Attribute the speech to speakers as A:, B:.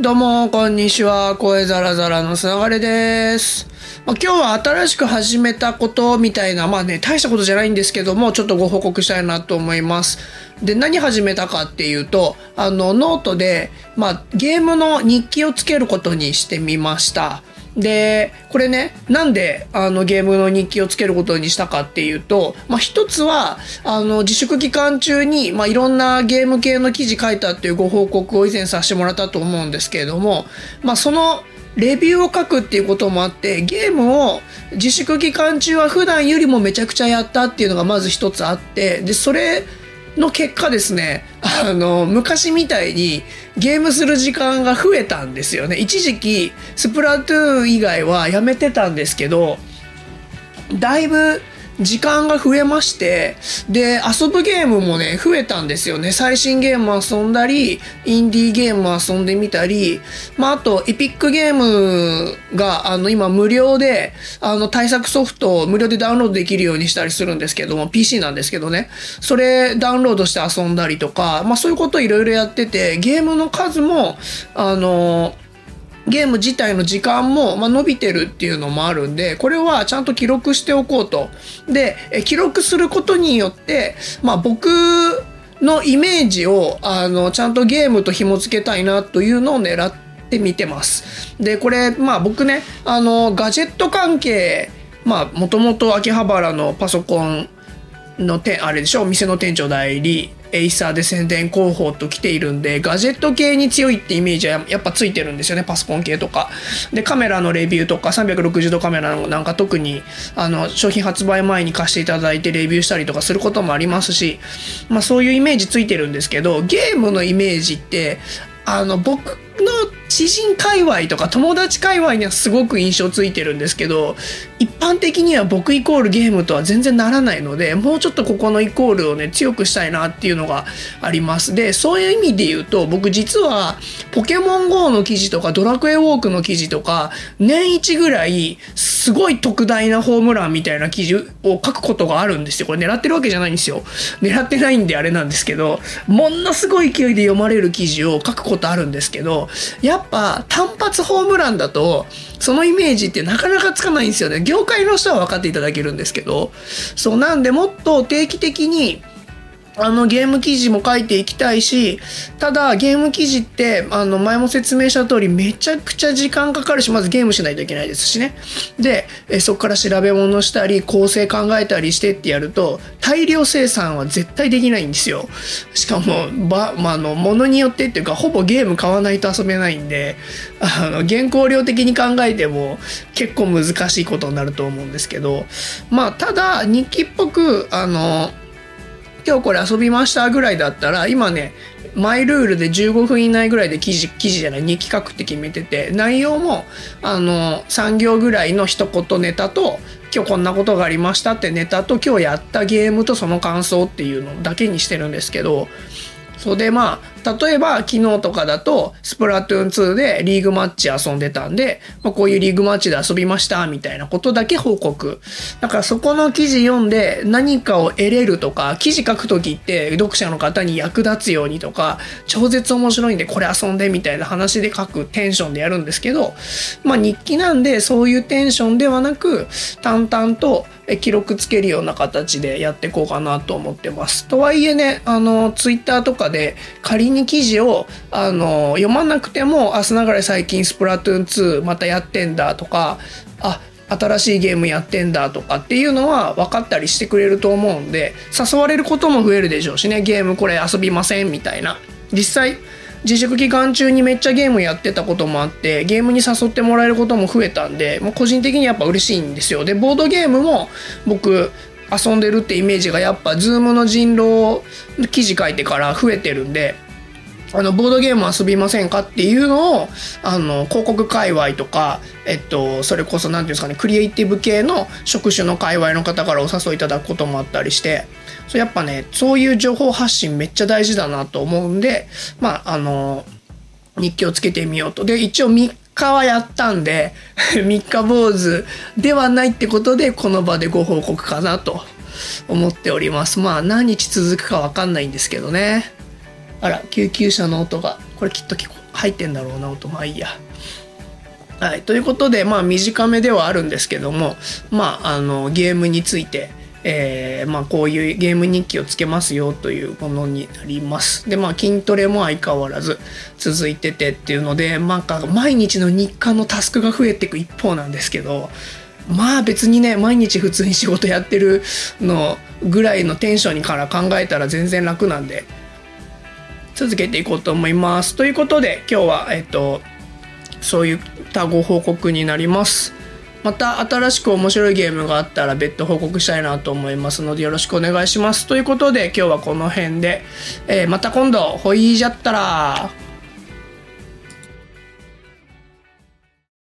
A: どうも、こんにちは。声ザラザラのつながれです。まあ、今日は新しく始めたことみたいな、まあね、大したことじゃないんですけども、ちょっとご報告したいなと思います。で、何始めたかっていうと、あの、ノートで、まあ、ゲームの日記をつけることにしてみました。で、これね、なんであのゲームの日記をつけることにしたかっていうと、まあ一つは、あの自粛期間中に、まあいろんなゲーム系の記事書いたっていうご報告を以前させてもらったと思うんですけれども、まあそのレビューを書くっていうこともあって、ゲームを自粛期間中は普段よりもめちゃくちゃやったっていうのがまず一つあって、で、それ、の結果ですね、あの、昔みたいにゲームする時間が増えたんですよね。一時期、スプラトゥーン以外はやめてたんですけど、だいぶ時間が増えまして、で、遊ぶゲームもね、増えたんですよね。最新ゲーム遊んだり、インディーゲーム遊んでみたり、まあ、あと、エピックゲームが、あの、今無料で、あの、対策ソフトを無料でダウンロードできるようにしたりするんですけども、PC なんですけどね。それダウンロードして遊んだりとか、まあ、そういうこといろいろやってて、ゲームの数も、あの、ゲーム自体の時間も、まあ、伸びてるっていうのもあるんで、これはちゃんと記録しておこうと。で、記録することによって、まあ、僕のイメージを、あの、ちゃんとゲームと紐付けたいなというのを狙ってみてます。で、これ、まあ僕ね、あの、ガジェット関係、まあ、もともと秋葉原のパソコンの店、あれでしょ、お店の店長代理、エイサーで宣伝広報と来ているんで、ガジェット系に強いってイメージはやっぱついてるんですよね、パソコン系とか。で、カメラのレビューとか、360度カメラなんか特に、あの、商品発売前に貸していただいてレビューしたりとかすることもありますし、まあそういうイメージついてるんですけど、ゲームのイメージって、あの、僕の知人界隈とか友達界隈にはすごく印象ついてるんですけど一般的には僕イコールゲームとは全然ならないのでもうちょっとここのイコールをね強くしたいなっていうのがあります。でそういう意味で言うと僕実はポケモン GO の記事とかドラクエウォークの記事とか年一ぐらいすごい特大なホームランみたいな記事を書くことがあるんですよ。これ狙ってるわけじゃないんですよ。狙ってないんであれなんですけどものすごい勢いで読まれる記事を書くことあるんですけどやっぱ単発ホームランだとそのイメージってなかなかつかないんですよね。業界の人は分かっていただけるんですけどそうなんでもっと定期的にあのゲーム記事も書いていきたいし、ただゲーム記事って、あの前も説明した通りめちゃくちゃ時間かかるし、まずゲームしないといけないですしね。で、えそこから調べ物したり、構成考えたりしてってやると、大量生産は絶対できないんですよ。しかも、ば、まあ、の、ものによってっていうか、ほぼゲーム買わないと遊べないんで、あの、原稿料的に考えても結構難しいことになると思うんですけど、まあ、ただ、日記っぽく、あの、今日これ遊びましたぐらいだったら今ねマイルールで15分以内ぐらいで記事記事じゃない2企画って決めてて内容もあの3行ぐらいの一言ネタと今日こんなことがありましたってネタと今日やったゲームとその感想っていうのだけにしてるんですけどそれでまあ例えば昨日とかだとスプラトゥーン2でリーグマッチ遊んでたんで、まあ、こういうリーグマッチで遊びましたみたいなことだけ報告。だからそこの記事読んで何かを得れるとか記事書く時って読者の方に役立つようにとか超絶面白いんでこれ遊んでみたいな話で書くテンションでやるんですけどまあ日記なんでそういうテンションではなく淡々と記録つけるような形でやっていこうかなと思ってます。とはいえね、あの、ツイッターとかで仮に記事を、あの、読まなくても、あ、すながら最近スプラトゥーン2またやってんだとか、あ、新しいゲームやってんだとかっていうのは分かったりしてくれると思うんで、誘われることも増えるでしょうしね、ゲームこれ遊びませんみたいな。実際、自粛期間中にめっちゃゲームやってたこともあってゲームに誘ってもらえることも増えたんでもう個人的にやっぱ嬉しいんですよ。でボードゲームも僕遊んでるってイメージがやっぱ Zoom の人狼記事書いてから増えてるんであの、ボードゲーム遊びませんかっていうのを、あの、広告界隈とか、えっと、それこそ、なんていうんですかね、クリエイティブ系の職種の界隈の方からお誘いいただくこともあったりして、そうやっぱね、そういう情報発信めっちゃ大事だなと思うんで、まあ、あの、日記をつけてみようと。で、一応3日はやったんで、3日坊主ではないってことで、この場でご報告かなと思っております。まあ、何日続くかわかんないんですけどね。あら、救急車の音が。これ切っと。入ってんだろうな音まあいいやはいということでまあ短めではあるんですけどもまああのゲームについてえー、まあ、こういうゲーム日記をつけますよというものになります。で、まあ、筋トレも相変わらず続いててっていうので、なんか毎日の日課のタスクが増えていく一方なんですけど、まあ別にね、毎日普通に仕事やってるのぐらいのテンションから考えたら全然楽なんで、続けていこうと思います。ということで、今日は、えっと、そういったご報告になります。また新しく面白いゲームがあったら別途報告したいなと思いますのでよろしくお願いします。ということで今日はこの辺で、えー、また今度。ほいじゃったら。